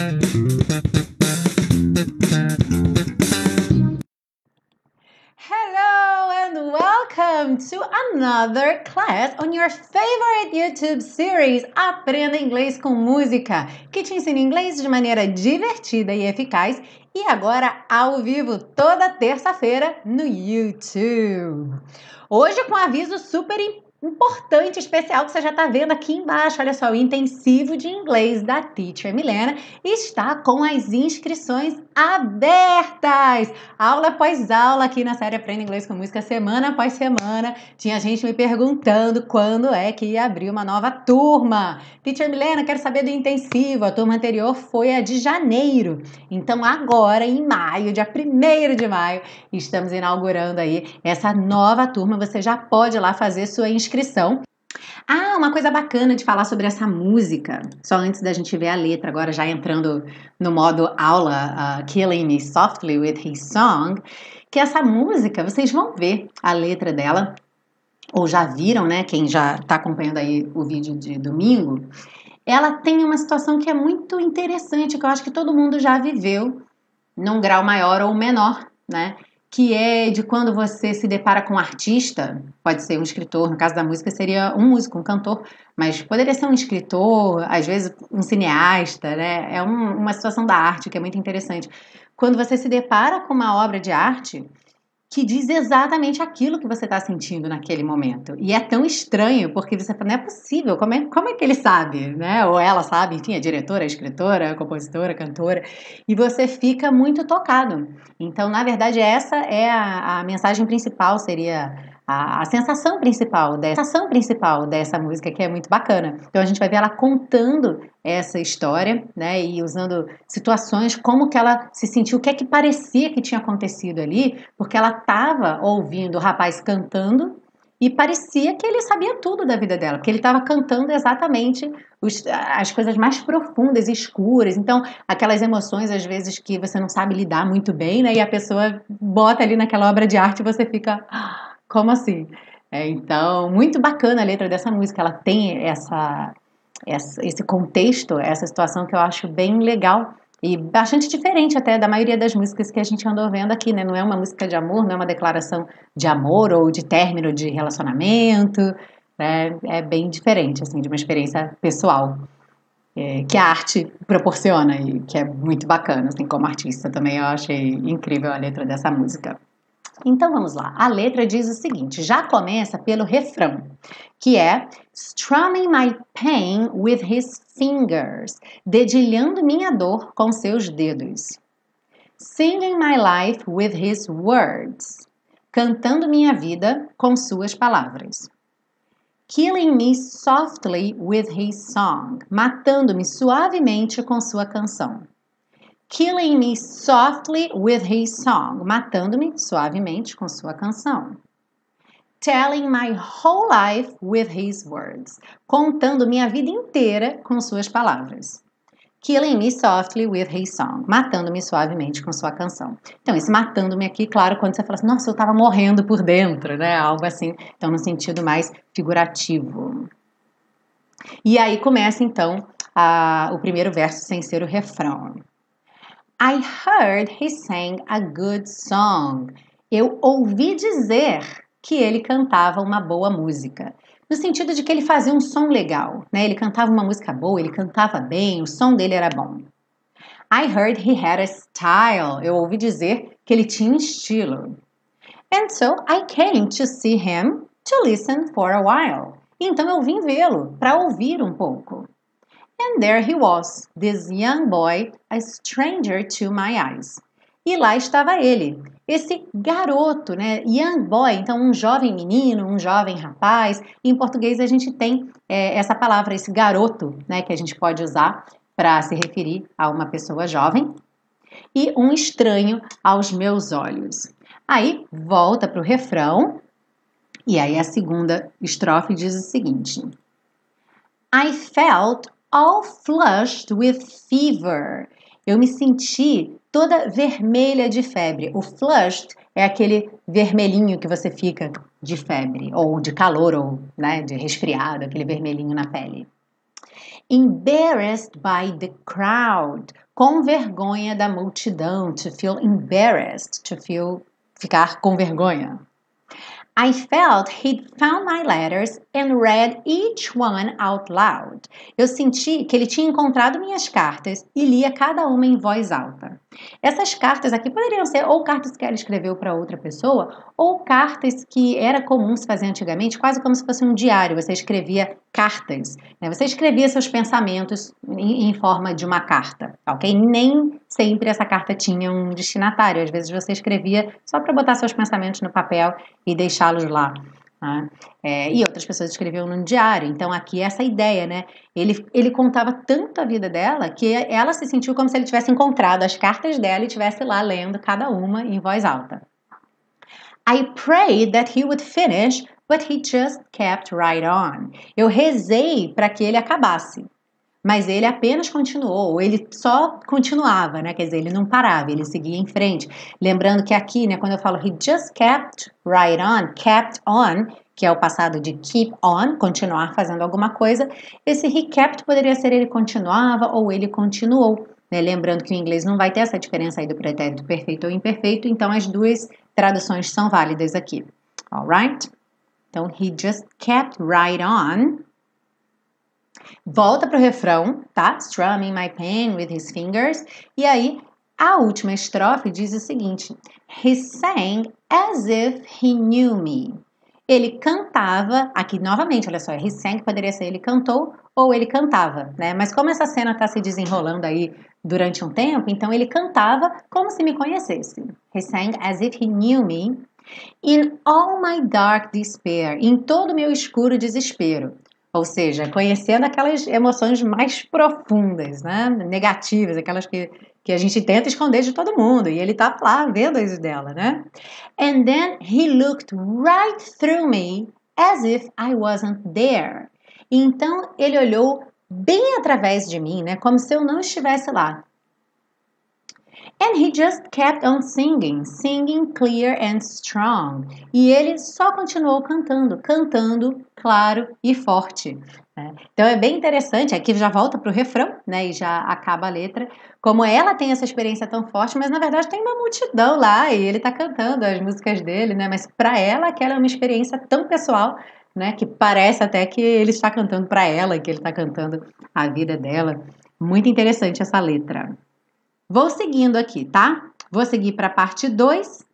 Hello and welcome to another class on your favorite YouTube series Aprenda Inglês com Música, que te ensina inglês de maneira divertida e eficaz e agora ao vivo toda terça-feira no YouTube. Hoje com um aviso super importante importante, especial, que você já está vendo aqui embaixo. Olha só, o intensivo de inglês da Teacher Milena está com as inscrições abertas. Aula após aula aqui na série Aprenda Inglês com Música, semana após semana. Tinha gente me perguntando quando é que ia abrir uma nova turma. Teacher Milena, quero saber do intensivo. A turma anterior foi a de janeiro. Então, agora, em maio, dia 1 de maio, estamos inaugurando aí essa nova turma. Você já pode lá fazer sua inscrição inscrição. Ah, uma coisa bacana de falar sobre essa música, só antes da gente ver a letra, agora já entrando no modo aula, uh, Killing Me Softly with His Song, que essa música, vocês vão ver a letra dela, ou já viram, né? Quem já está acompanhando aí o vídeo de domingo, ela tem uma situação que é muito interessante, que eu acho que todo mundo já viveu, num grau maior ou menor, né? Que é de quando você se depara com um artista, pode ser um escritor, no caso da música seria um músico, um cantor, mas poderia ser um escritor, às vezes um cineasta, né? É um, uma situação da arte que é muito interessante. Quando você se depara com uma obra de arte que diz exatamente aquilo que você está sentindo naquele momento. E é tão estranho, porque você fala, não é possível, como é, como é que ele sabe, né? Ou ela sabe, enfim, é diretora, é escritora, é compositora, cantora, e você fica muito tocado. Então, na verdade, essa é a, a mensagem principal, seria a, a, sensação principal dessa sensação principal dessa música que é muito bacana. Então a gente vai ver ela contando essa história, né, e usando situações como que ela se sentiu, o que é que parecia que tinha acontecido ali, porque ela estava ouvindo o rapaz cantando e parecia que ele sabia tudo da vida dela, porque ele estava cantando exatamente os, as coisas mais profundas escuras. Então, aquelas emoções, às vezes, que você não sabe lidar muito bem, né? E a pessoa bota ali naquela obra de arte e você fica. Como assim? É, então, muito bacana a letra dessa música. Ela tem essa, essa, esse contexto, essa situação que eu acho bem legal e bastante diferente até da maioria das músicas que a gente andou vendo aqui, né? Não é uma música de amor, não é uma declaração de amor ou de término de relacionamento, né? É bem diferente, assim, de uma experiência pessoal é, que a arte proporciona e que é muito bacana, assim, como artista também eu achei incrível a letra dessa música. Então vamos lá. A letra diz o seguinte: já começa pelo refrão, que é strumming my pain with his fingers, dedilhando minha dor com seus dedos. Singing my life with his words, cantando minha vida com suas palavras. Killing me softly with his song, matando-me suavemente com sua canção killing me softly with his song, matando-me suavemente com sua canção. Telling my whole life with his words, contando minha vida inteira com suas palavras. Killing me softly with his song, matando-me suavemente com sua canção. Então, esse matando-me aqui, claro, quando você fala assim, nossa, eu estava morrendo por dentro, né? Algo assim, então no sentido mais figurativo. E aí começa então a, o primeiro verso sem ser o refrão. I heard he sang a good song. Eu ouvi dizer que ele cantava uma boa música. No sentido de que ele fazia um som legal, né? Ele cantava uma música boa, ele cantava bem, o som dele era bom. I heard he had a style. Eu ouvi dizer que ele tinha estilo. And so I came to see him to listen for a while. Então eu vim vê-lo para ouvir um pouco. And there he was, this young boy, a stranger to my eyes. E lá estava ele, esse garoto, né? Young boy, então um jovem menino, um jovem rapaz. em português a gente tem é, essa palavra, esse garoto, né? Que a gente pode usar para se referir a uma pessoa jovem. E um estranho aos meus olhos. Aí volta para o refrão. E aí a segunda estrofe diz o seguinte: I felt all flushed with fever. Eu me senti toda vermelha de febre. O flushed é aquele vermelhinho que você fica de febre, ou de calor, ou né, de resfriado, aquele vermelhinho na pele. Embarrassed by the crowd. Com vergonha da multidão. To feel embarrassed. To feel ficar com vergonha. I felt he'd found my letters and read each one out loud. Eu senti que ele tinha encontrado minhas cartas e lia cada uma em voz alta. Essas cartas aqui poderiam ser ou cartas que ela escreveu para outra pessoa ou cartas que era comum se fazer antigamente, quase como se fosse um diário. Você escrevia cartas, né? você escrevia seus pensamentos em, em forma de uma carta, ok? Nem sempre essa carta tinha um destinatário. Às vezes você escrevia só para botar seus pensamentos no papel e deixá-los lá. Né? É, e outras pessoas escreviam no diário. Então, aqui é essa ideia, né? Ele, ele contava tanto a vida dela que ela se sentiu como se ele tivesse encontrado as cartas dela e estivesse lá lendo cada uma em voz alta. I prayed that he would finish, but he just kept right on. Eu rezei para que ele acabasse, mas ele apenas continuou, ele só continuava, né? Quer dizer, ele não parava, ele seguia em frente. Lembrando que aqui, né, quando eu falo he just kept right on, kept on, que é o passado de keep on, continuar fazendo alguma coisa, esse he kept poderia ser ele continuava ou ele continuou. Né? Lembrando que o inglês não vai ter essa diferença aí do pretérito perfeito ou imperfeito, então as duas traduções são válidas aqui. Alright? Então, he just kept right on. Volta para o refrão, tá? Strumming my pen with his fingers. E aí, a última estrofe diz o seguinte: He sang as if he knew me. Ele cantava, aqui novamente, olha só, he sang poderia ser ele cantou ou ele cantava, né? Mas como essa cena está se desenrolando aí durante um tempo, então ele cantava como se me conhecesse. He sang as if he knew me. In all my dark despair, em todo meu escuro desespero. Ou seja, conhecendo aquelas emoções mais profundas, né? negativas, aquelas que, que a gente tenta esconder de todo mundo. E ele tá lá vendo isso dela, né? And then he looked right through me as if I wasn't there. Então ele olhou bem através de mim, né? Como se eu não estivesse lá. And he just kept on singing, singing clear and strong. E ele só continuou cantando, cantando claro e forte. Né? Então é bem interessante, aqui já volta para o refrão, né? E já acaba a letra. Como ela tem essa experiência tão forte, mas na verdade tem uma multidão lá e ele está cantando as músicas dele, né? Mas para ela aquela é uma experiência tão pessoal, né? Que parece até que ele está cantando para ela, que ele está cantando a vida dela. Muito interessante essa letra. Vou seguindo aqui, tá? Vou seguir para a parte 2.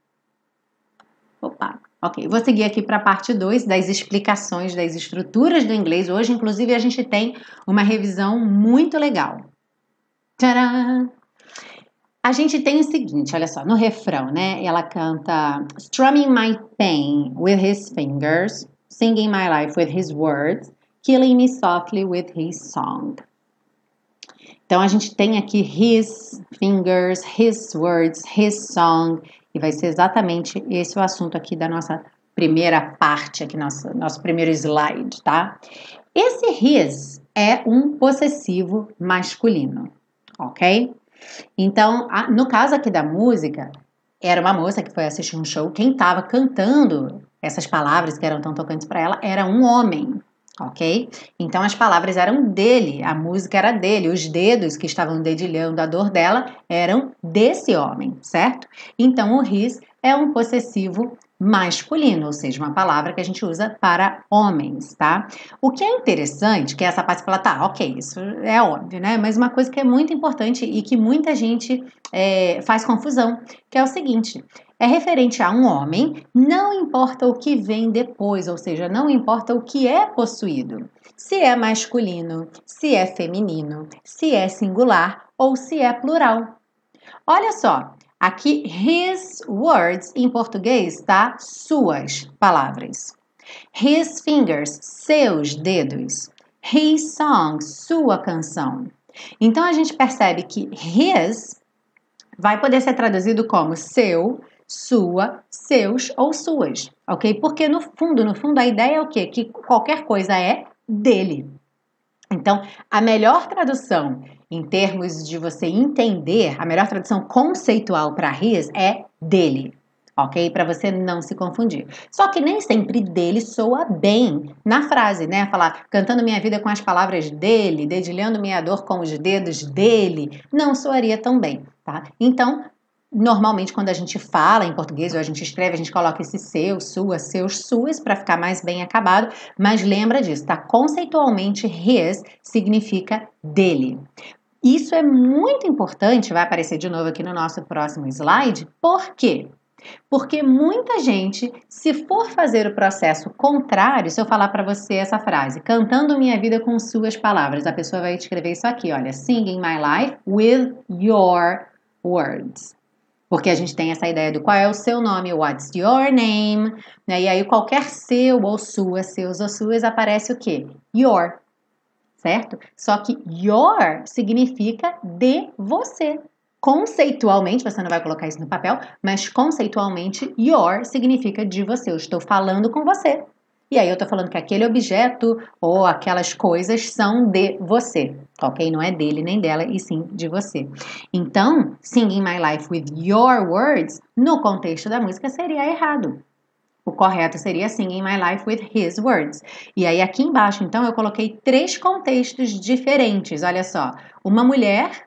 Opa, ok. Vou seguir aqui para a parte 2 das explicações das estruturas do inglês. Hoje, inclusive, a gente tem uma revisão muito legal. Tcharam! A gente tem o seguinte, olha só, no refrão, né? Ela canta Strumming my pain with his fingers, singing my life with his words, killing me softly with his song. Então a gente tem aqui his fingers, his words, his song, e vai ser exatamente esse o assunto aqui da nossa primeira parte, aqui nosso, nosso primeiro slide, tá? Esse his é um possessivo masculino, ok? Então, a, no caso aqui da música, era uma moça que foi assistir um show, quem estava cantando essas palavras que eram tão tocantes para ela era um homem, ok? Então as palavras eram dele, a música era dele, os dedos que estavam dedilhando a dor dela eram desse homem, certo? Então o his é um possessivo masculino, ou seja, uma palavra que a gente usa para homens, tá? O que é interessante, que essa parte fala, tá, ok, isso é óbvio, né? Mas uma coisa que é muito importante e que muita gente é, faz confusão, que é o seguinte: é referente a um homem, não importa o que vem depois, ou seja, não importa o que é possuído. Se é masculino, se é feminino, se é singular ou se é plural. Olha só, aqui his words em português tá suas palavras. His fingers, seus dedos. His song, sua canção. Então a gente percebe que his vai poder ser traduzido como seu, sua, seus ou suas, ok? Porque no fundo, no fundo, a ideia é o quê? Que qualquer coisa é dele. Então, a melhor tradução em termos de você entender, a melhor tradução conceitual para his é dele, ok? Para você não se confundir. Só que nem sempre dele soa bem na frase, né? Falar cantando minha vida com as palavras dele, dedilhando minha dor com os dedos dele, não soaria tão bem, tá? Então, normalmente quando a gente fala em português ou a gente escreve, a gente coloca esse seu, sua, seus, suas para ficar mais bem acabado, mas lembra disso, tá? Conceitualmente, his significa dele. Isso é muito importante, vai aparecer de novo aqui no nosso próximo slide, por quê? Porque muita gente, se for fazer o processo contrário, se eu falar para você essa frase, cantando minha vida com suas palavras, a pessoa vai escrever isso aqui, olha, singing my life with your words. Porque a gente tem essa ideia do qual é o seu nome, what's your name, né? E aí qualquer seu ou sua, seus ou suas, aparece o quê? Your, certo? Só que your significa de você. Conceitualmente, você não vai colocar isso no papel, mas conceitualmente, your significa de você. Eu estou falando com você. E aí eu estou falando que aquele objeto ou aquelas coisas são de você, ok? Não é dele nem dela, e sim de você. Então, singing my life with your words, no contexto da música, seria errado. O correto seria singing my life with his words. E aí aqui embaixo, então, eu coloquei três contextos diferentes. Olha só, uma mulher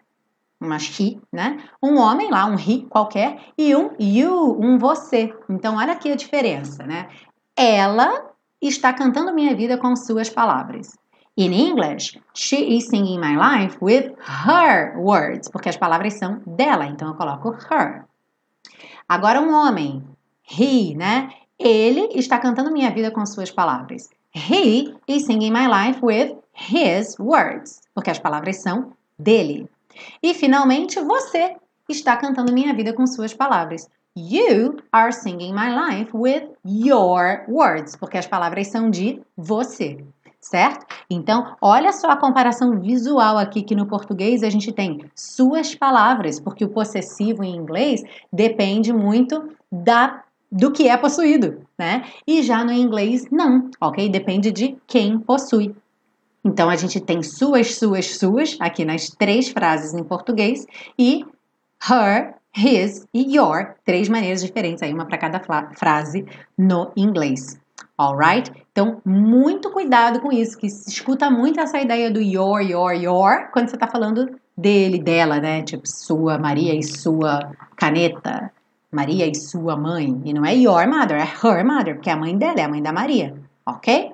uma she, né? Um homem lá, um he qualquer, e um you, um você. Então, olha aqui a diferença, né? Ela está cantando minha vida com suas palavras. In English, she is singing my life with her words, porque as palavras são dela, então eu coloco her. Agora um homem, he, né? Ele está cantando minha vida com suas palavras. He is singing my life with his words, porque as palavras são dele. E finalmente, você está cantando minha vida com suas palavras. You are singing my life with your words, porque as palavras são de você, certo? Então, olha só a comparação visual aqui que no português a gente tem suas palavras, porque o possessivo em inglês depende muito da do que é possuído, né? E já no inglês não, ok? Depende de quem possui. Então a gente tem suas, suas, suas aqui nas três frases em português e her, his e your, três maneiras diferentes aí, uma para cada frase no inglês. Alright? Então, muito cuidado com isso, que se escuta muito essa ideia do your, your, your, quando você está falando dele, dela, né? Tipo, sua Maria e sua caneta, Maria e sua mãe. E não é your mother, é her mother, porque é a mãe dela, é a mãe da Maria. Ok?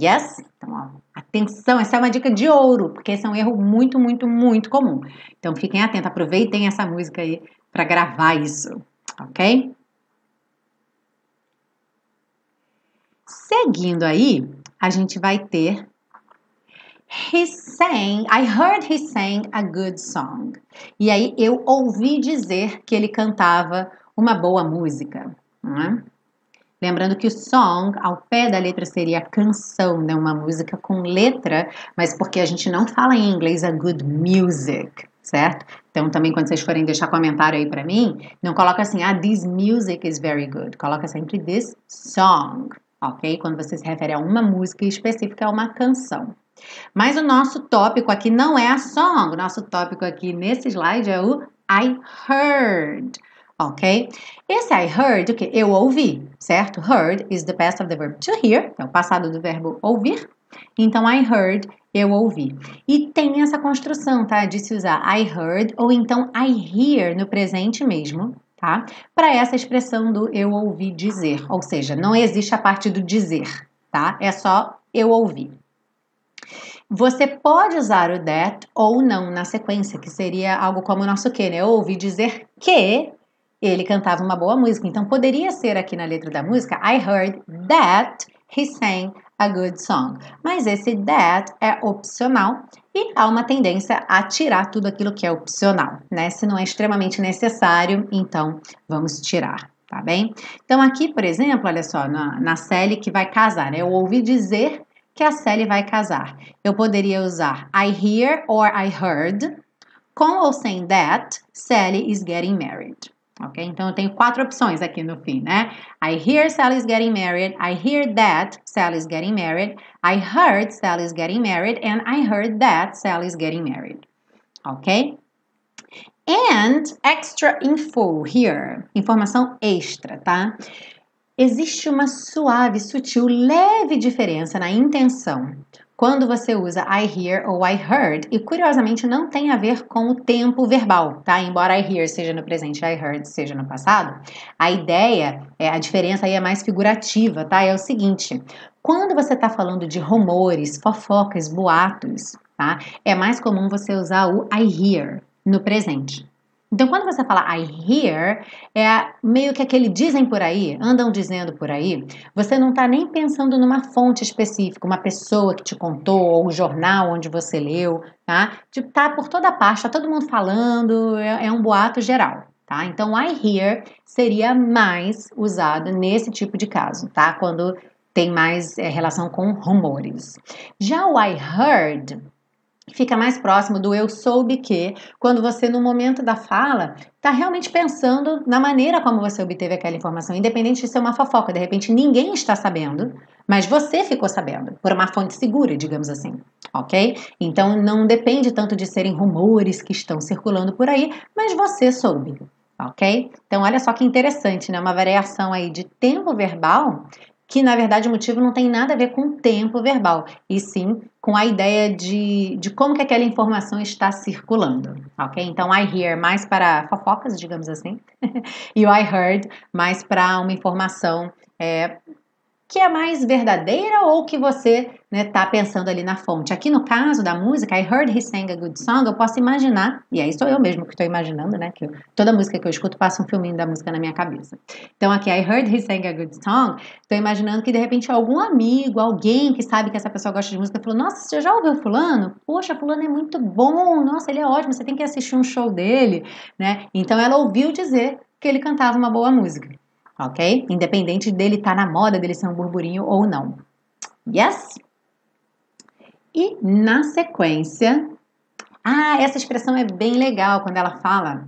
Yes? Então, ó, atenção, essa é uma dica de ouro, porque esse é um erro muito, muito, muito comum. Então, fiquem atentos, aproveitem essa música aí para gravar isso, ok? Seguindo aí, a gente vai ter He sang, I heard he sang a good song. E aí eu ouvi dizer que ele cantava uma boa música. É? Lembrando que o song, ao pé da letra, seria canção, né? uma música com letra, mas porque a gente não fala em inglês a good music, certo? Então, também quando vocês forem deixar comentário aí para mim, não coloca assim, ah, this music is very good. Coloca sempre this song, ok? Quando você se refere a uma música específica, é uma canção. Mas o nosso tópico aqui não é a song, o nosso tópico aqui nesse slide é o I heard ok? Esse I heard, o que? Eu ouvi, certo? Heard is the past of the verb to hear, é o passado do verbo ouvir. Então, I heard, eu ouvi. E tem essa construção, tá? De se usar I heard ou então I hear no presente mesmo, tá? Para essa expressão do eu ouvi dizer. Ou seja, não existe a parte do dizer, tá? É só eu ouvi. Você pode usar o that ou não na sequência, que seria algo como o nosso que, né? Eu ouvi dizer que ele cantava uma boa música. Então poderia ser aqui na letra da música I heard that he sang a good song. Mas esse that é opcional e há uma tendência a tirar tudo aquilo que é opcional, né? Se não é extremamente necessário, então vamos tirar. Tá bem? Então, aqui, por exemplo, olha só, na, na Sally que vai casar, né? Eu ouvi dizer que a Sally vai casar. Eu poderia usar I hear or I heard, com ou sem that, Sally is getting married. Ok? Então eu tenho quatro opções aqui no fim, né? I hear Sally's getting married. I hear that Sally's getting married. I heard Sally's getting married. And I heard that Sally's getting married. Ok? And extra info here. Informação extra, tá? Existe uma suave, sutil, leve diferença na intenção quando você usa I hear ou I heard, e curiosamente não tem a ver com o tempo verbal, tá? Embora I hear seja no presente I heard seja no passado, a ideia, é, a diferença aí é mais figurativa, tá? É o seguinte: quando você está falando de rumores, fofocas, boatos, tá? É mais comum você usar o I hear no presente. Então, quando você fala I hear, é meio que aquele dizem por aí, andam dizendo por aí, você não está nem pensando numa fonte específica, uma pessoa que te contou, ou um jornal onde você leu, tá? Tipo, tá por toda parte, tá todo mundo falando, é, é um boato geral. Tá? Então, I hear seria mais usado nesse tipo de caso, tá? Quando tem mais é, relação com rumores. Já o I heard fica mais próximo do eu soube que, quando você, no momento da fala, está realmente pensando na maneira como você obteve aquela informação, independente de ser uma fofoca. De repente, ninguém está sabendo, mas você ficou sabendo, por uma fonte segura, digamos assim, ok? Então, não depende tanto de serem rumores que estão circulando por aí, mas você soube. Ok? Então, olha só que interessante, né? Uma variação aí de tempo verbal que na verdade o motivo não tem nada a ver com o tempo verbal, e sim com a ideia de, de como que aquela informação está circulando, ok? Então, I hear mais para fofocas, digamos assim, e o I heard mais para uma informação é, que é mais verdadeira ou que você está né, pensando ali na fonte. Aqui no caso da música, I heard he sang a good song, eu posso imaginar, e aí sou eu mesmo que estou imaginando, né? Que eu, toda música que eu escuto passa um filminho da música na minha cabeça. Então aqui, I heard he sang a good song, estou imaginando que de repente algum amigo, alguém que sabe que essa pessoa gosta de música, falou: Nossa, você já ouviu Fulano? Poxa, Fulano é muito bom, nossa, ele é ótimo, você tem que assistir um show dele, né? Então ela ouviu dizer que ele cantava uma boa música ok? Independente dele estar tá na moda, dele ser um burburinho ou não. Yes? E na sequência, ah, essa expressão é bem legal quando ela fala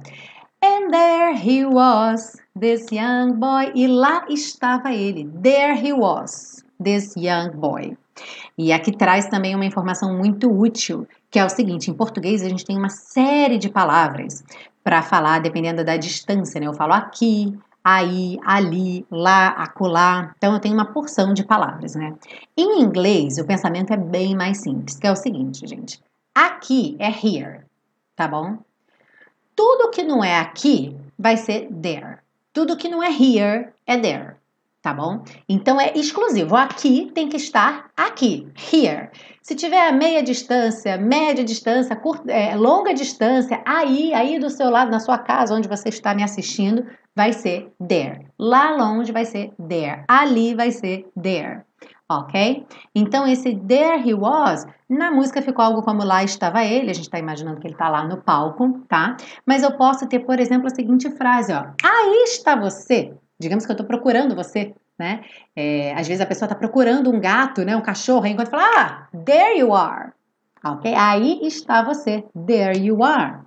And there he was, this young boy. E lá estava ele. There he was, this young boy. E aqui traz também uma informação muito útil, que é o seguinte: em português a gente tem uma série de palavras para falar dependendo da distância, né? Eu falo aqui, aí, ali, lá, acolá. Então eu tenho uma porção de palavras, né? Em inglês, o pensamento é bem mais simples, que é o seguinte, gente. Aqui é here, tá bom? Tudo que não é aqui vai ser there. Tudo que não é here é there, tá bom? Então é exclusivo. Aqui tem que estar aqui, here. Se tiver meia distância, média distância, curta, é, longa distância, aí, aí do seu lado, na sua casa, onde você está me assistindo, vai ser there. Lá longe vai ser there. Ali vai ser there. Ok? Então, esse there he was, na música ficou algo como lá estava ele, a gente está imaginando que ele está lá no palco, tá? Mas eu posso ter, por exemplo, a seguinte frase, ó. Aí está você. Digamos que eu estou procurando você, né? É, às vezes a pessoa está procurando um gato, né, um cachorro, enquanto fala, ah, there you are. Ok? Aí está você. There you are.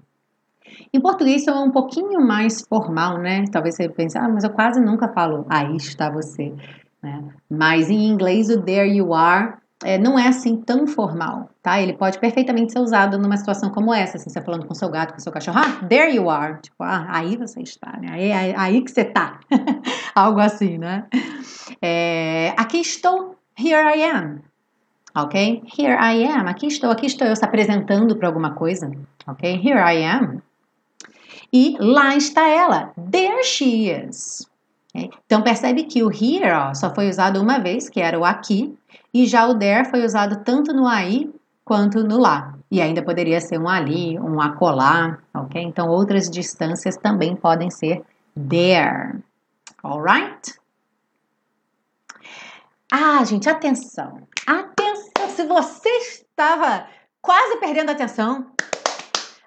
Em português é um pouquinho mais formal, né? Talvez você pense, ah, mas eu quase nunca falo, aí está você. Né? Mas em inglês o there you are é, não é assim tão formal, tá? Ele pode perfeitamente ser usado numa situação como essa, assim, você falando com seu gato, com seu cachorro, ah, there you are, tipo, ah, aí você está, né? Aí, aí, aí que você tá, algo assim, né? É, aqui estou, here I am, ok? Here I am, aqui estou, aqui estou eu se apresentando para alguma coisa, ok? Here I am. E lá está ela, there she is. Então percebe que o here ó, só foi usado uma vez, que era o aqui, e já o there foi usado tanto no aí quanto no lá. E ainda poderia ser um ali, um acolá, ok? Então outras distâncias também podem ser there. Alright? Ah, gente, atenção. Atenção, se você estava quase perdendo a atenção,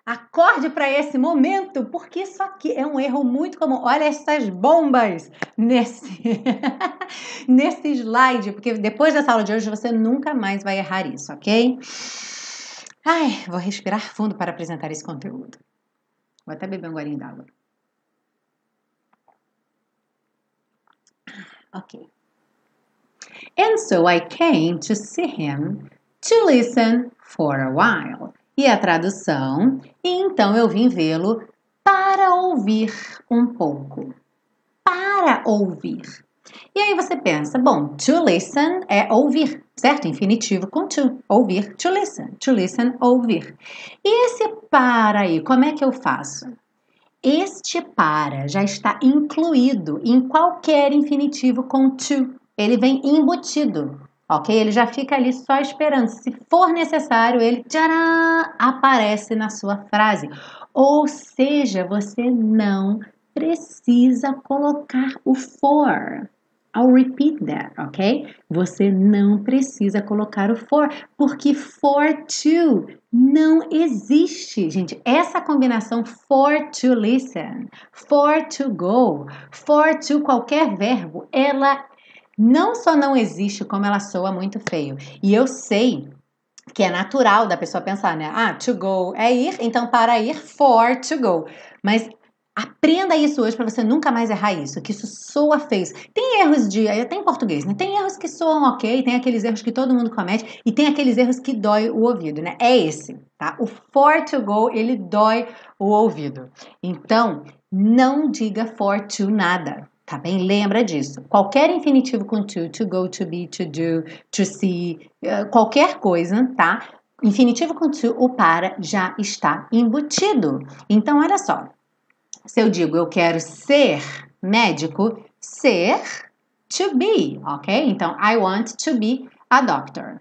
Acorde para esse momento, porque isso aqui é um erro muito comum. Olha essas bombas nesse, nesse slide, porque depois dessa aula de hoje você nunca mais vai errar isso, ok? Ai, vou respirar fundo para apresentar esse conteúdo. Vou até beber um golinho d'água. Ok. And so I came to see him to listen for a while e a tradução, e então eu vim vê-lo para ouvir um pouco. Para ouvir. E aí você pensa, bom, to listen é ouvir, certo? Infinitivo com to, ouvir, to listen, to listen, ouvir. E esse para aí, como é que eu faço? Este para já está incluído em qualquer infinitivo com to. Ele vem embutido, ok? Ele já fica ali só esperando. Se for necessário, ele tcharam, aparece na sua frase. Ou seja, você não precisa colocar o for. I'll repeat that, ok? Você não precisa colocar o for, porque for to não existe, gente. Essa combinação for to listen, for to go, for to qualquer verbo, ela não só não existe, como ela soa muito feio. E eu sei que é natural da pessoa pensar, né? Ah, to go é ir, então para ir, for to go. Mas Aprenda isso hoje para você nunca mais errar isso, que isso soa feio. Tem erros de. Até em português, né? Tem erros que soam ok, tem aqueles erros que todo mundo comete e tem aqueles erros que dói o ouvido, né? É esse, tá? O for to go, ele dói o ouvido. Então, não diga for to nada, tá bem? Lembra disso. Qualquer infinitivo com to, to go, to be, to do, to see, eh, qualquer coisa, tá? Infinitivo com to, o para já está embutido. Então, olha só. Se eu digo eu quero ser médico, ser to be, ok? Então, I want to be a doctor.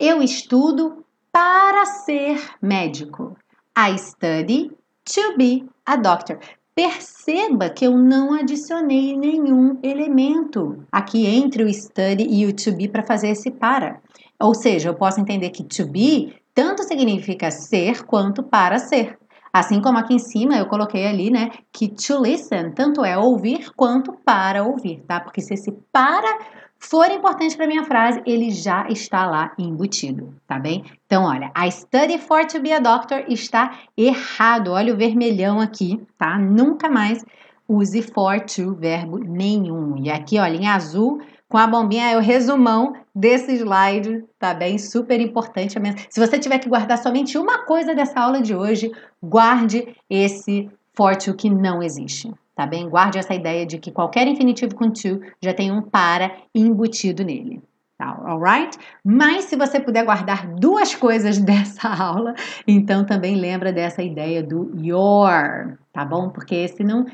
Eu estudo para ser médico. I study to be a doctor. Perceba que eu não adicionei nenhum elemento aqui entre o study e o to be para fazer esse para. Ou seja, eu posso entender que to be tanto significa ser quanto para ser. Assim como aqui em cima eu coloquei ali, né, que to listen tanto é ouvir quanto para ouvir, tá? Porque se esse para for importante para minha frase, ele já está lá embutido, tá bem? Então, olha, I study for to be a doctor está errado. Olha o vermelhão aqui, tá? Nunca mais use for to verbo nenhum. E aqui, olha, em azul, com a bombinha é o resumão desse slide, tá bem? Super importante. Se você tiver que guardar somente uma coisa dessa aula de hoje, guarde esse for to que não existe, tá bem? Guarde essa ideia de que qualquer infinitivo com to já tem um para embutido nele. Tá, alright? Mas se você puder guardar duas coisas dessa aula, então também lembra dessa ideia do your, tá bom? Porque esse não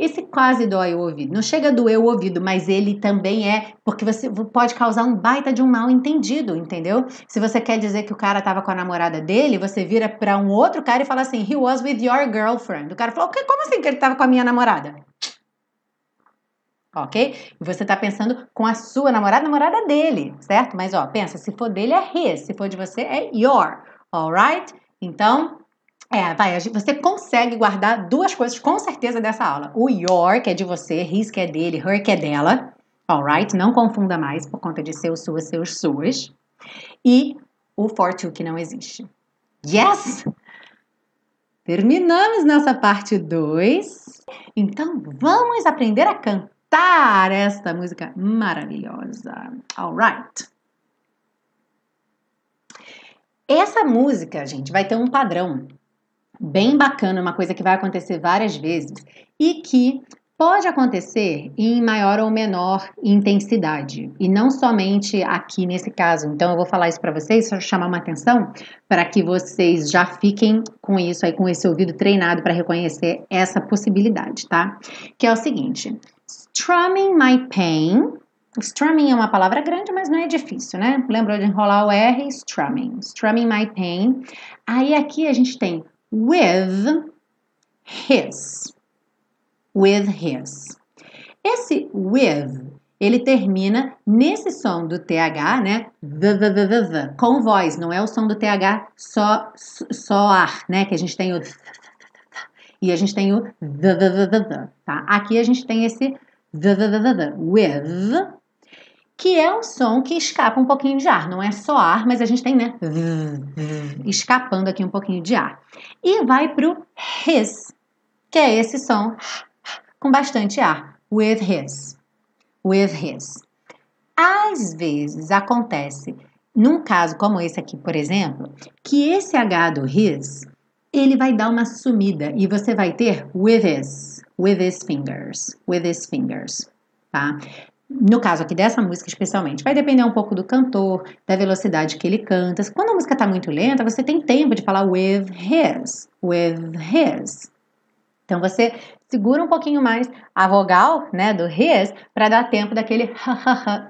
esse quase dói o ouvido. Não chega a doer o ouvido, mas ele também é porque você pode causar um baita de um mal entendido, entendeu? Se você quer dizer que o cara tava com a namorada dele, você vira para um outro cara e fala assim: "He was with your girlfriend". O cara falou: "O Como assim que ele tava com a minha namorada?" ok? Você tá pensando com a sua namorada, namorada dele, certo? Mas ó, pensa, se for dele é his, se for de você é your, alright? Então, é, vai, você consegue guardar duas coisas com certeza dessa aula. O your, que é de você, his, que é dele, her, que é dela. Alright? Não confunda mais por conta de seu, suas, seus, suas. E o for to, que não existe. Yes! Terminamos nossa parte 2. Então, vamos aprender a cantar esta música maravilhosa. Alright? Essa música, gente, vai ter um padrão bem bacana, uma coisa que vai acontecer várias vezes e que pode acontecer em maior ou menor intensidade e não somente aqui nesse caso. Então eu vou falar isso para vocês, só chamar uma atenção para que vocês já fiquem com isso aí com esse ouvido treinado para reconhecer essa possibilidade, tá? Que é o seguinte: strumming my pain Strumming é uma palavra grande, mas não é difícil, né? Lembrou de enrolar o R? Strumming. Strumming my pain. Aí aqui a gente tem with his. With his. Esse with, ele termina nesse som do TH, né? Com voz, não é o som do TH só, só ar, né? Que a gente tem o e a gente tem o tá? Aqui a gente tem esse with que é um som que escapa um pouquinho de ar. Não é só ar, mas a gente tem, né? Escapando aqui um pouquinho de ar. E vai pro his, que é esse som com bastante ar. With his. With his. Às vezes acontece, num caso como esse aqui, por exemplo, que esse H do his ele vai dar uma sumida e você vai ter with his, with his fingers, with his fingers, tá? No caso aqui dessa música especialmente, vai depender um pouco do cantor, da velocidade que ele canta. Quando a música está muito lenta, você tem tempo de falar with his, with his. Então você segura um pouquinho mais a vogal, né, do his, para dar tempo daquele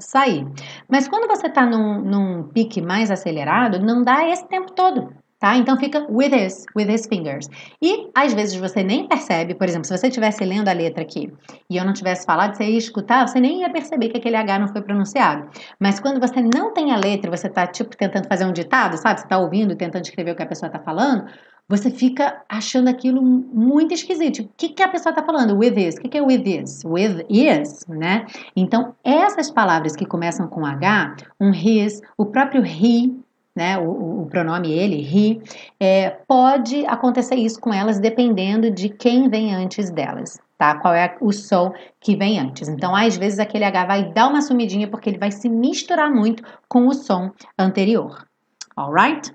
sair. Mas quando você está num, num pique mais acelerado, não dá esse tempo todo tá? Então fica with his, with his fingers. E às vezes você nem percebe, por exemplo, se você estivesse lendo a letra aqui e eu não tivesse falado, você ia escutar, você nem ia perceber que aquele H não foi pronunciado. Mas quando você não tem a letra, você tá tipo tentando fazer um ditado, sabe? Você tá ouvindo, tentando escrever o que a pessoa tá falando, você fica achando aquilo muito esquisito. O que, que a pessoa está falando? With is. O que, que é with is? With is, né? Então, essas palavras que começam com H, um his, o próprio he, né, o, o, pronome ele, he, é, pode acontecer isso com elas dependendo de quem vem antes delas, tá? Qual é o som que vem antes. Então, às vezes, aquele H vai dar uma sumidinha porque ele vai se misturar muito com o som anterior. Alright?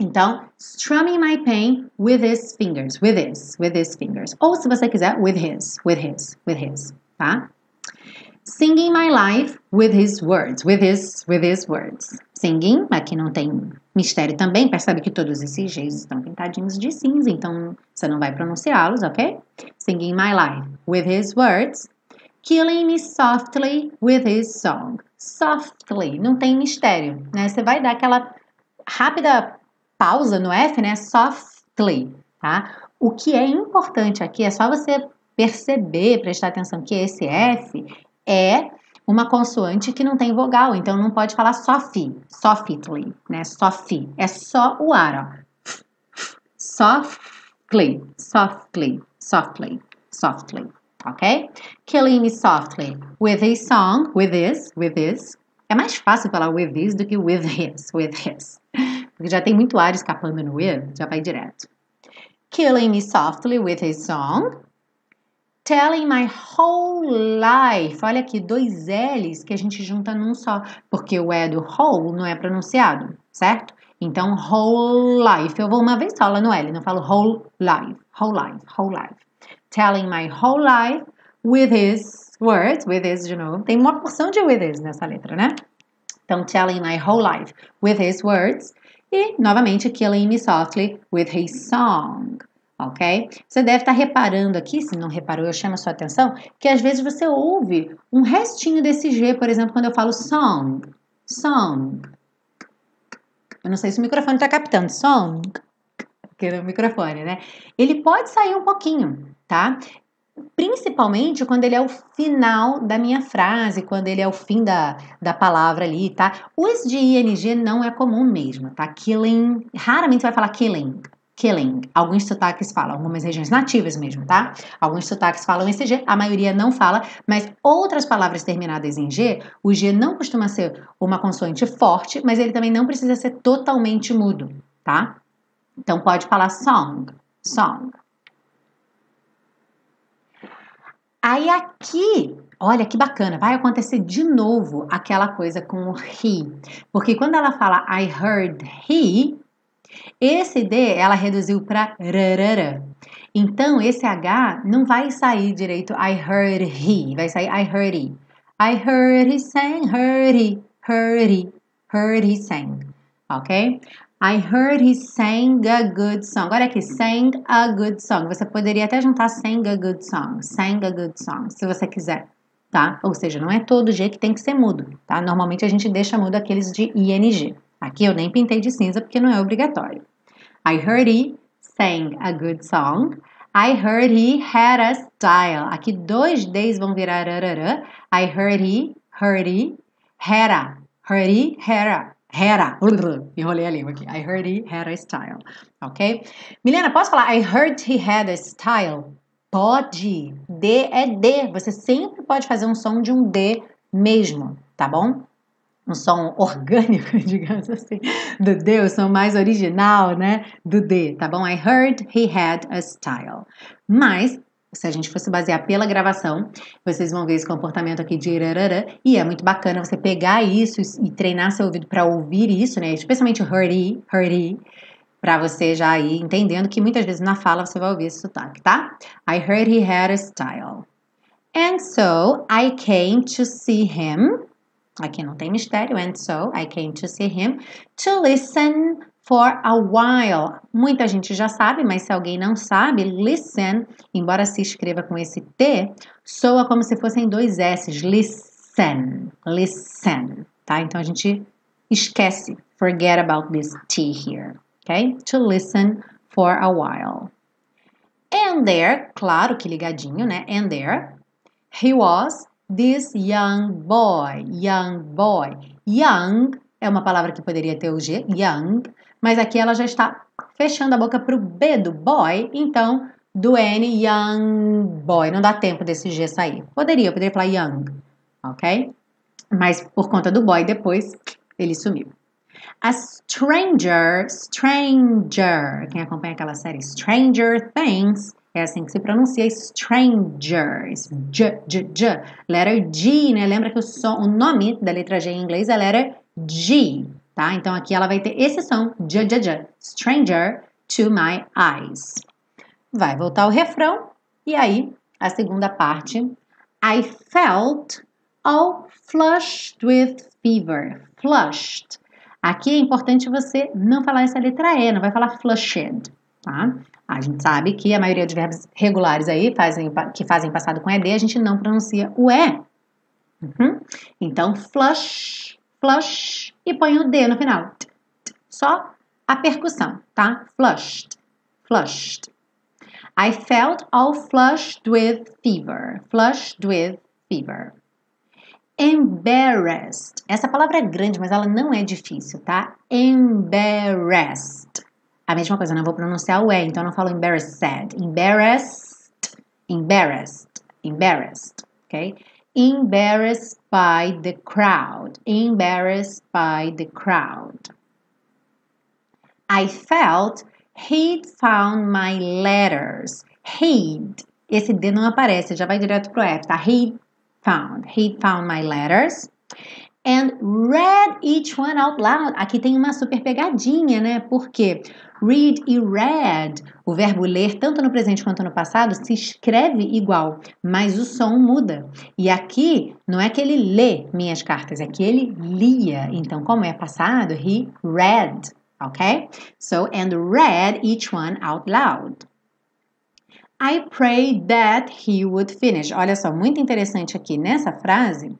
Então, strumming my pain with his fingers, with his, with his fingers. Ou se você quiser, with his, with his, with his, tá? Singing my life with his words, with his, with his words. Singing, aqui não tem mistério também, percebe que todos esses Gs estão pintadinhos de cinza, então você não vai pronunciá-los, ok? Singing my life with his words. Killing me softly with his song. Softly, não tem mistério, né? Você vai dar aquela rápida pausa no F, né? Softly, tá? O que é importante aqui é só você perceber, prestar atenção que esse F é uma consoante que não tem vogal, então não pode falar softly, softly, né? Softly. É só o ar, ó. Softly, softly, softly, softly. Ok? Killing me softly with a song, with this, with this. É mais fácil falar with this do que with his, with his. Porque já tem muito ar escapando no with, já vai direto. Killing me softly with a song telling my whole life. Olha aqui, dois L's que a gente junta num só, porque o E do whole não é pronunciado, certo? Então, whole life. Eu vou uma vez só lá no L, não falo whole life, whole life, whole life. Telling my whole life with his words, with his de novo. Tem uma porção de with his nessa letra, né? Então, telling my whole life with his words. E, novamente, killing me softly with his song ok? Você deve estar reparando aqui, se não reparou, eu chamo a sua atenção, que às vezes você ouve um restinho desse G, por exemplo, quando eu falo song, song. Eu não sei se o microfone está captando, song, porque é o microfone, né? Ele pode sair um pouquinho, tá? Principalmente quando ele é o final da minha frase, quando ele é o fim da, da palavra ali, tá? Os de ing não é comum mesmo, tá? Killing, raramente você vai falar killing, killing. Alguns sotaques falam, algumas regiões nativas mesmo, tá? Alguns sotaques falam esse G, a maioria não fala, mas outras palavras terminadas em G, o G não costuma ser uma consoante forte, mas ele também não precisa ser totalmente mudo, tá? Então pode falar song, song. Aí aqui, olha que bacana, vai acontecer de novo aquela coisa com o he. Porque quando ela fala I heard he, esse D ela reduziu para rarara. Então esse H não vai sair direito I heard he, vai sair I heard he. I heard he sang, heard he, heard he, heard he sang. Ok? I heard he sang a good song. Olha aqui, sang a good song. Você poderia até juntar sang a good song, sang a good song, se você quiser, tá? Ou seja, não é todo G que tem que ser mudo, tá? Normalmente a gente deixa mudo aqueles de ING. Aqui eu nem pintei de cinza porque não é obrigatório. I heard he sang a good song. I heard he had a style. Aqui dois Ds vão virar arará. I heard he, heard he, had a. Heard he, had a. Had a. Enrolei a língua aqui. I heard he had a style. Ok? Milena, posso falar I heard he had a style? Pode. D é D. Você sempre pode fazer um som de um D mesmo, tá bom? Um som orgânico, digamos assim, do D, o som mais original, né, do D, tá bom? I heard he had a style. Mas, se a gente fosse basear pela gravação, vocês vão ver esse comportamento aqui de irarara, e é muito bacana você pegar isso e treinar seu ouvido para ouvir isso, né, especialmente heard he, heard he, Para você já ir entendendo que muitas vezes na fala você vai ouvir esse sotaque, tá? I heard he had a style. And so I came to see him. Aqui não tem mistério. And so I came to see him to listen for a while. Muita gente já sabe, mas se alguém não sabe, listen, embora se escreva com esse T, soa como se fossem dois S. Listen, listen, tá? Então a gente esquece. Forget about this T here, ok? To listen for a while. And there, claro que ligadinho, né? And there, he was this young boy, young boy. Young é uma palavra que poderia ter o G, young, mas aqui ela já está fechando a boca para o B do boy, então do N, young boy. Não dá tempo desse G sair. Poderia, poderia falar young, ok? Mas por conta do boy, depois ele sumiu. A stranger, stranger, quem acompanha aquela série Stranger Things, é assim que se pronuncia stranger, J, J, J. Letter G, né? Lembra que o, som, o nome da letra G em inglês é letter G, tá? Então aqui ela vai ter esse som, j, j, j, stranger to my eyes. Vai voltar o refrão e aí a segunda parte. I felt all flushed with fever. Flushed. Aqui é importante você não falar essa letra E, não vai falar flushed, tá? A gente sabe que a maioria dos verbos regulares aí fazem, que fazem passado com ED, a gente não pronuncia o E. Uhum. Então, flush flush e põe o D no final. Só a percussão, tá? Flushed, flushed. I felt all flushed with fever. Flushed with fever. Embarrassed. Essa palavra é grande, mas ela não é difícil, tá? Embarrassed. A mesma coisa, não vou pronunciar o E, então não falo embarrassed. Embarrassed, embarrassed, embarrassed, ok? Embarrassed by the crowd. Embarrassed by the crowd. I felt he'd found my letters. He'd. Esse D não aparece, já vai direto pro F, tá? He'd found. He'd found my letters. And read each one out loud. Aqui tem uma super pegadinha, né? Porque read e read, o verbo ler, tanto no presente quanto no passado, se escreve igual, mas o som muda. E aqui não é que ele lê minhas cartas, é que ele lia. Então, como é passado, he read, ok? So, and read each one out loud. I prayed that he would finish. Olha só, muito interessante aqui nessa frase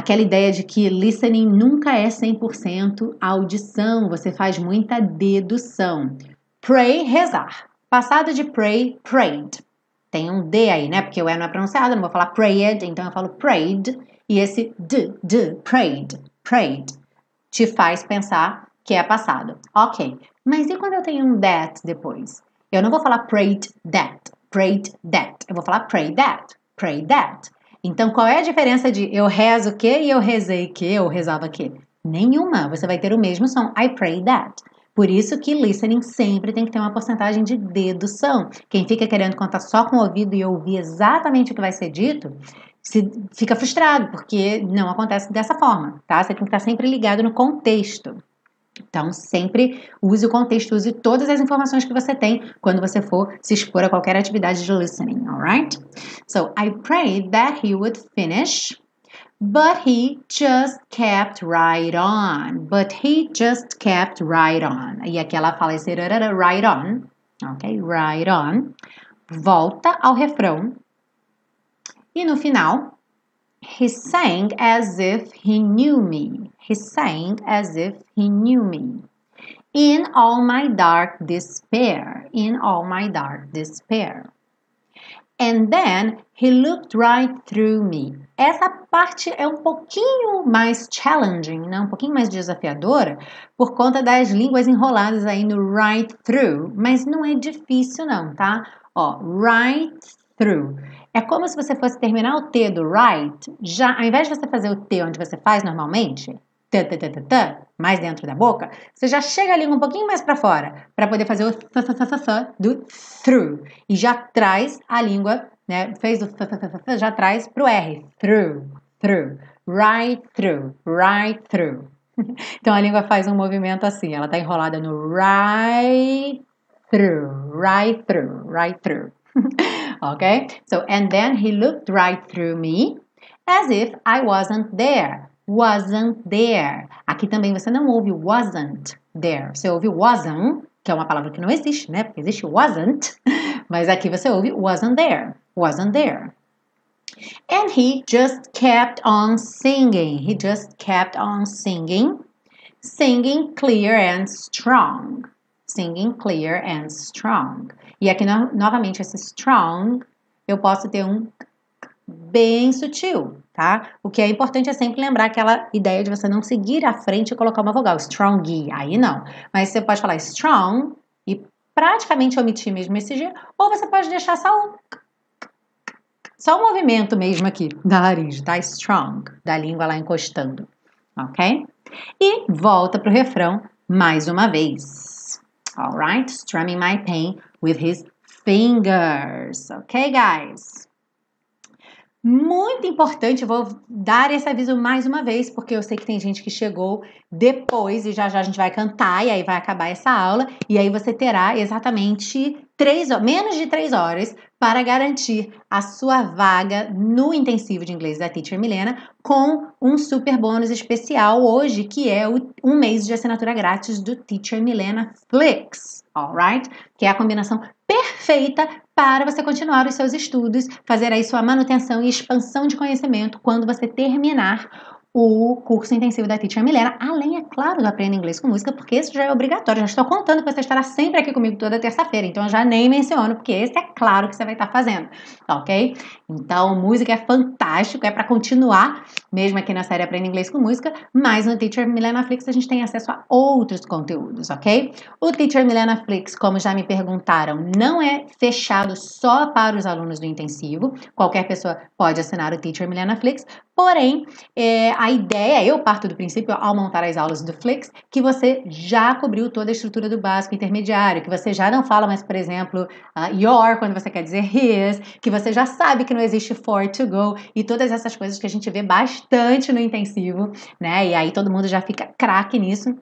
Aquela ideia de que listening nunca é 100% audição, você faz muita dedução. Pray, rezar. Passado de pray, prayed. Tem um D aí, né? Porque o E não é pronunciado, não vou falar prayed, então eu falo prayed. E esse D, D, prayed, prayed, te faz pensar que é passado. Ok. Mas e quando eu tenho um that depois? Eu não vou falar prayed that, prayed that. Eu vou falar pray that, pray that. Então, qual é a diferença de eu rezo que e eu rezei que, eu rezava que? Nenhuma. Você vai ter o mesmo som. I pray that. Por isso que listening sempre tem que ter uma porcentagem de dedução. Quem fica querendo contar só com o ouvido e ouvir exatamente o que vai ser dito, se, fica frustrado, porque não acontece dessa forma, tá? Você tem que estar sempre ligado no contexto. Então, sempre use o contexto, use todas as informações que você tem quando você for se expor a qualquer atividade de listening, alright? So, I prayed that he would finish, but he just kept right on. But he just kept right on. E aqui ela fala esse right on, ok? Right on. Volta ao refrão. E no final, he sang as if he knew me. He sang as if he knew me. In all my dark despair, in all my dark despair. And then he looked right through me. Essa parte é um pouquinho mais challenging, né? um pouquinho mais desafiadora, por conta das línguas enroladas aí no right through, mas não é difícil não, tá? Ó, right through. É como se você fosse terminar o T do right, já ao invés de você fazer o T onde você faz normalmente, mais dentro da boca, você já chega a língua um pouquinho mais para fora, para poder fazer o do through. E já traz a língua, né? Fez o já traz pro R. Through, through, right through, right through. Então a língua faz um movimento assim, ela está enrolada no right through, right through, right through. okay? So, and then he looked right through me as if I wasn't there. Wasn't there. Aqui também você não ouve wasn't there. Você ouve wasn't, que é uma palavra que não existe, né? Porque existe wasn't, mas aqui você ouve wasn't there. Wasn't there. And he just kept on singing. He just kept on singing. Singing clear and strong. Singing clear and strong. E aqui no, novamente esse strong eu posso ter um bem sutil, tá? O que é importante é sempre lembrar aquela ideia de você não seguir à frente e colocar uma vogal, strong, aí não. Mas você pode falar strong e praticamente omitir mesmo esse G, ou você pode deixar só um só o movimento mesmo aqui da laringe, tá? Strong, da língua lá encostando, ok? E volta pro refrão mais uma vez. Alright? Strumming my pain with his fingers. Ok, guys? Muito importante, vou dar esse aviso mais uma vez, porque eu sei que tem gente que chegou depois e já já a gente vai cantar e aí vai acabar essa aula e aí você terá exatamente três, menos de três horas para garantir a sua vaga no intensivo de inglês da Teacher Milena com um super bônus especial hoje, que é o, um mês de assinatura grátis do Teacher Milena Flix, alright? Que é a combinação perfeita para você continuar os seus estudos, fazer aí sua manutenção e expansão de conhecimento quando você terminar o curso intensivo da Teacher Milena, além, é claro, do Aprenda Inglês com Música, porque esse já é obrigatório. Já estou contando que você estará sempre aqui comigo toda terça-feira, então eu já nem menciono, porque esse é claro que você vai estar fazendo, ok? Então, música é fantástico, é para continuar, mesmo aqui na série Aprenda Inglês com Música, mas no Teacher Milena Flix a gente tem acesso a outros conteúdos, ok? O Teacher Milena Flix, como já me perguntaram, não é fechado só para os alunos do intensivo, qualquer pessoa pode assinar o Teacher Milena Flix, Porém, é, a ideia, eu parto do princípio, ao montar as aulas do Flix, que você já cobriu toda a estrutura do básico intermediário, que você já não fala mais, por exemplo, uh, your quando você quer dizer his, que você já sabe que não existe for to go e todas essas coisas que a gente vê bastante no intensivo, né? E aí todo mundo já fica craque nisso.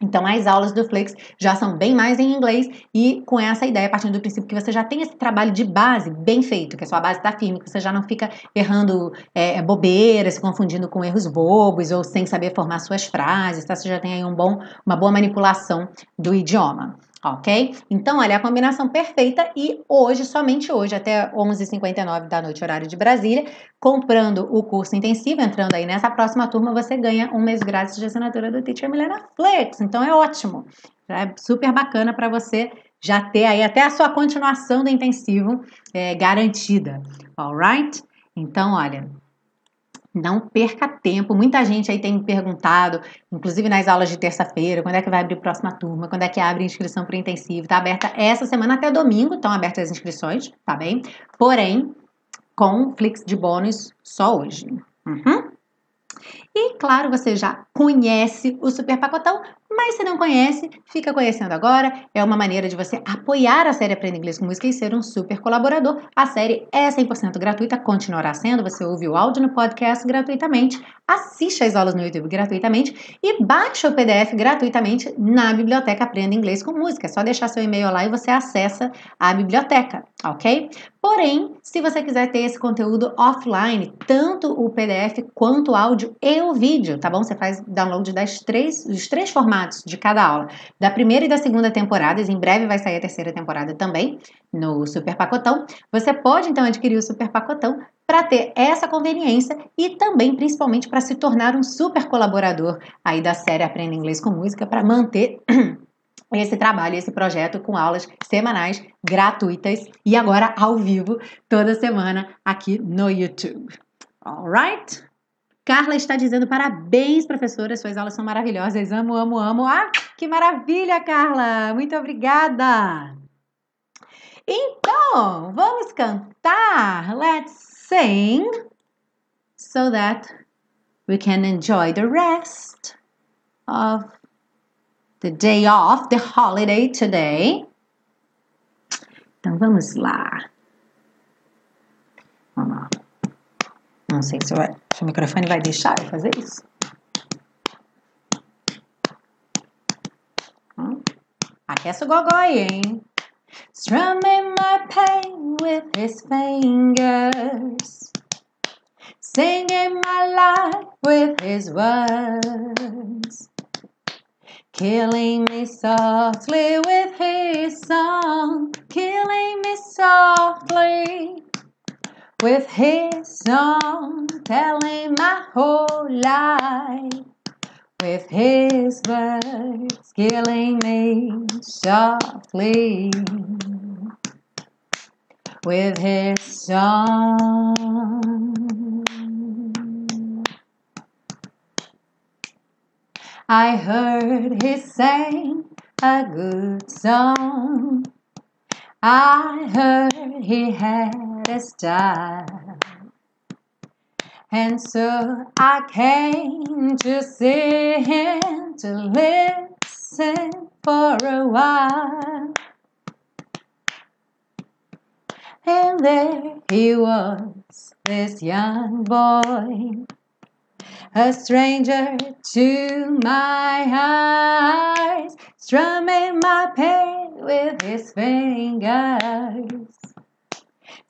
Então, as aulas do Flix já são bem mais em inglês e com essa ideia, partindo do princípio que você já tem esse trabalho de base bem feito, que a sua base está firme, que você já não fica errando é, bobeiras, se confundindo com erros bobos ou sem saber formar suas frases, tá? Você já tem aí um bom, uma boa manipulação do idioma ok? Então, olha, a combinação perfeita e hoje, somente hoje, até 11h59 da noite, horário de Brasília, comprando o curso intensivo, entrando aí nessa próxima turma, você ganha um mês grátis de assinatura do Teacher Milena Flex. Então, é ótimo. É super bacana para você já ter aí até a sua continuação do intensivo é, garantida, alright? Então, olha, não perca tempo. Muita gente aí tem me perguntado, inclusive nas aulas de terça-feira, quando é que vai abrir a próxima turma, quando é que abre a inscrição para o intensivo. Está aberta essa semana até domingo, estão abertas as inscrições, tá bem? Porém, com Flix de bônus só hoje. Uhum. E claro, você já conhece o Super Pacotão, mas se não conhece, fica conhecendo agora. É uma maneira de você apoiar a série Aprenda Inglês com Música e ser um super colaborador. A série é 100% gratuita, continuará sendo. Você ouve o áudio no podcast gratuitamente, assiste as aulas no YouTube gratuitamente e baixa o PDF gratuitamente na biblioteca Aprenda Inglês com Música. É só deixar seu e-mail lá e você acessa a biblioteca, ok? Porém, se você quiser ter esse conteúdo offline, tanto o PDF quanto o áudio e o vídeo, tá bom? Você faz download das três, dos três formatos de cada aula, da primeira e da segunda temporadas. Em breve vai sair a terceira temporada também no Super Pacotão. Você pode então adquirir o Super Pacotão para ter essa conveniência e também, principalmente, para se tornar um super colaborador aí da série Aprenda Inglês com Música para manter esse trabalho, esse projeto com aulas semanais gratuitas e agora ao vivo toda semana aqui no YouTube. Alright? Carla está dizendo parabéns, professora, suas aulas são maravilhosas. Amo, amo, amo. Ah, que maravilha, Carla! Muito obrigada! Então, vamos cantar. Let's sing so that we can enjoy the rest of the day off, the holiday today. Então vamos lá. Vamos lá. Não sei se, vai, Seu microfone vai deixar eu fazer isso? Hum? Aquece o gogó hein? Strumming my pain with his fingers. Singing my life with his words. Killing me softly with his song. Killing me softly with his song. Telling my whole life with his words killing me softly with his song. I heard he sang a good song. I heard he had a style. And so I came to see him to listen for a while. And there he was, this young boy, a stranger to my eyes, strumming my pain with his fingers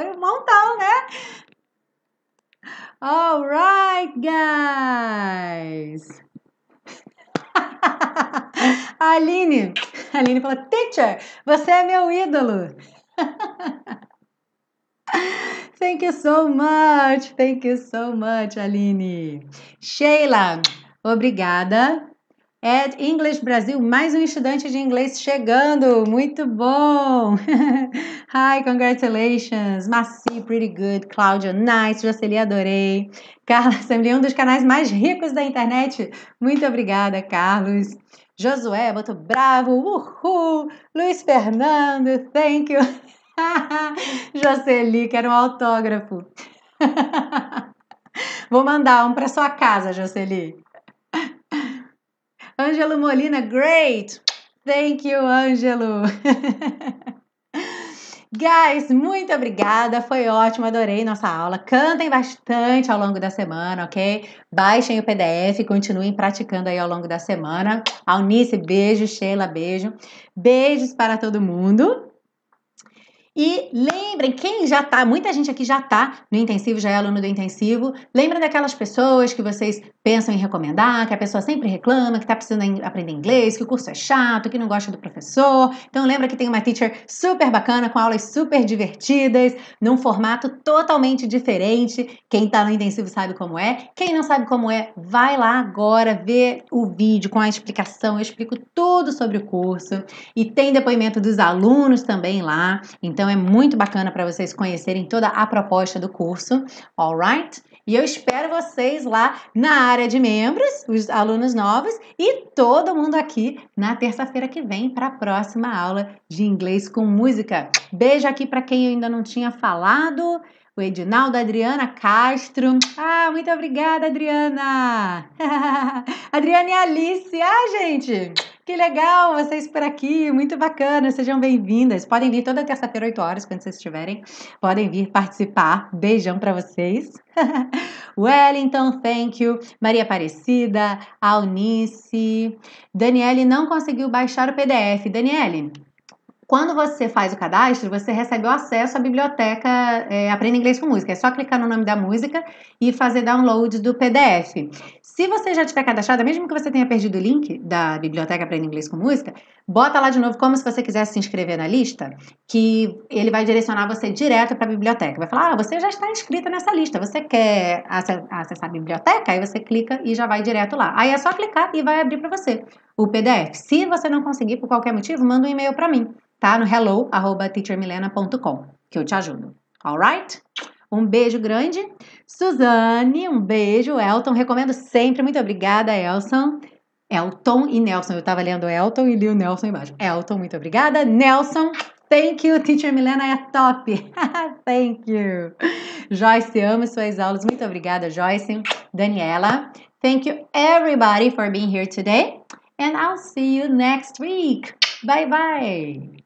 Foi um montão, né? All right, guys. Aline, Aline falou: Teacher, você é meu ídolo. Thank you so much. Thank you so much, Aline. Sheila, obrigada. Ed English Brasil, mais um estudante de inglês chegando. Muito bom. Hi, congratulations. Maci, pretty good. Cláudia, nice. Jocely, adorei. Carla, Assembleia, um dos canais mais ricos da internet. Muito obrigada, Carlos. Josué, botou bravo. Uhul. Luiz Fernando, thank you. Jocely, quero um autógrafo. Vou mandar um para sua casa, Jocely. Ângelo Molina, great! Thank you, Ângelo! Guys, muito obrigada, foi ótimo, adorei nossa aula. Cantem bastante ao longo da semana, ok? Baixem o PDF, continuem praticando aí ao longo da semana. Alnice, beijo, Sheila, beijo. Beijos para todo mundo. E lembrem, quem já tá, muita gente aqui já tá no intensivo, já é aluno do intensivo. Lembra daquelas pessoas que vocês pensam em recomendar, que a pessoa sempre reclama, que tá precisando aprender inglês, que o curso é chato, que não gosta do professor. Então lembra que tem uma teacher super bacana, com aulas super divertidas, num formato totalmente diferente. Quem tá no intensivo sabe como é. Quem não sabe como é, vai lá agora ver o vídeo com a explicação. Eu explico tudo sobre o curso. E tem depoimento dos alunos também lá. Então, então é muito bacana para vocês conhecerem toda a proposta do curso, alright? E eu espero vocês lá na área de membros, os alunos novos e todo mundo aqui na terça-feira que vem para a próxima aula de inglês com música. Beijo aqui para quem eu ainda não tinha falado. O Edinaldo, Adriana Castro. Ah, muito obrigada, Adriana! Adriana e Alice. Ah, gente, que legal vocês por aqui, muito bacana, sejam bem-vindas. Podem vir toda terça-feira, 8 horas, quando vocês estiverem. Podem vir participar. Beijão para vocês. Wellington, thank you. Maria Aparecida, Alnice. Daniele não conseguiu baixar o PDF. Daniele, quando você faz o cadastro, você recebe o acesso à biblioteca é, Aprenda Inglês com Música. É só clicar no nome da música e fazer download do PDF. Se você já tiver cadastrado, mesmo que você tenha perdido o link da biblioteca Aprenda Inglês com Música, bota lá de novo como se você quisesse se inscrever na lista, que ele vai direcionar você direto para a biblioteca. Vai falar: ah, você já está inscrita nessa lista, você quer acessar a biblioteca? Aí você clica e já vai direto lá. Aí é só clicar e vai abrir para você o PDF. Se você não conseguir por qualquer motivo, manda um e-mail para mim tá? No hello@teachermilena.com, que eu te ajudo. Alright? Um beijo grande. Suzane, um beijo. Elton, recomendo sempre. Muito obrigada, Elson. Elton e Nelson. Eu estava lendo Elton e li o Nelson embaixo. Elton, muito obrigada. Nelson, thank you. Teacher Milena é top. thank you. Joyce, amo suas aulas. Muito obrigada, Joyce. Daniela, thank you everybody for being here today. And I'll see you next week. Bye bye.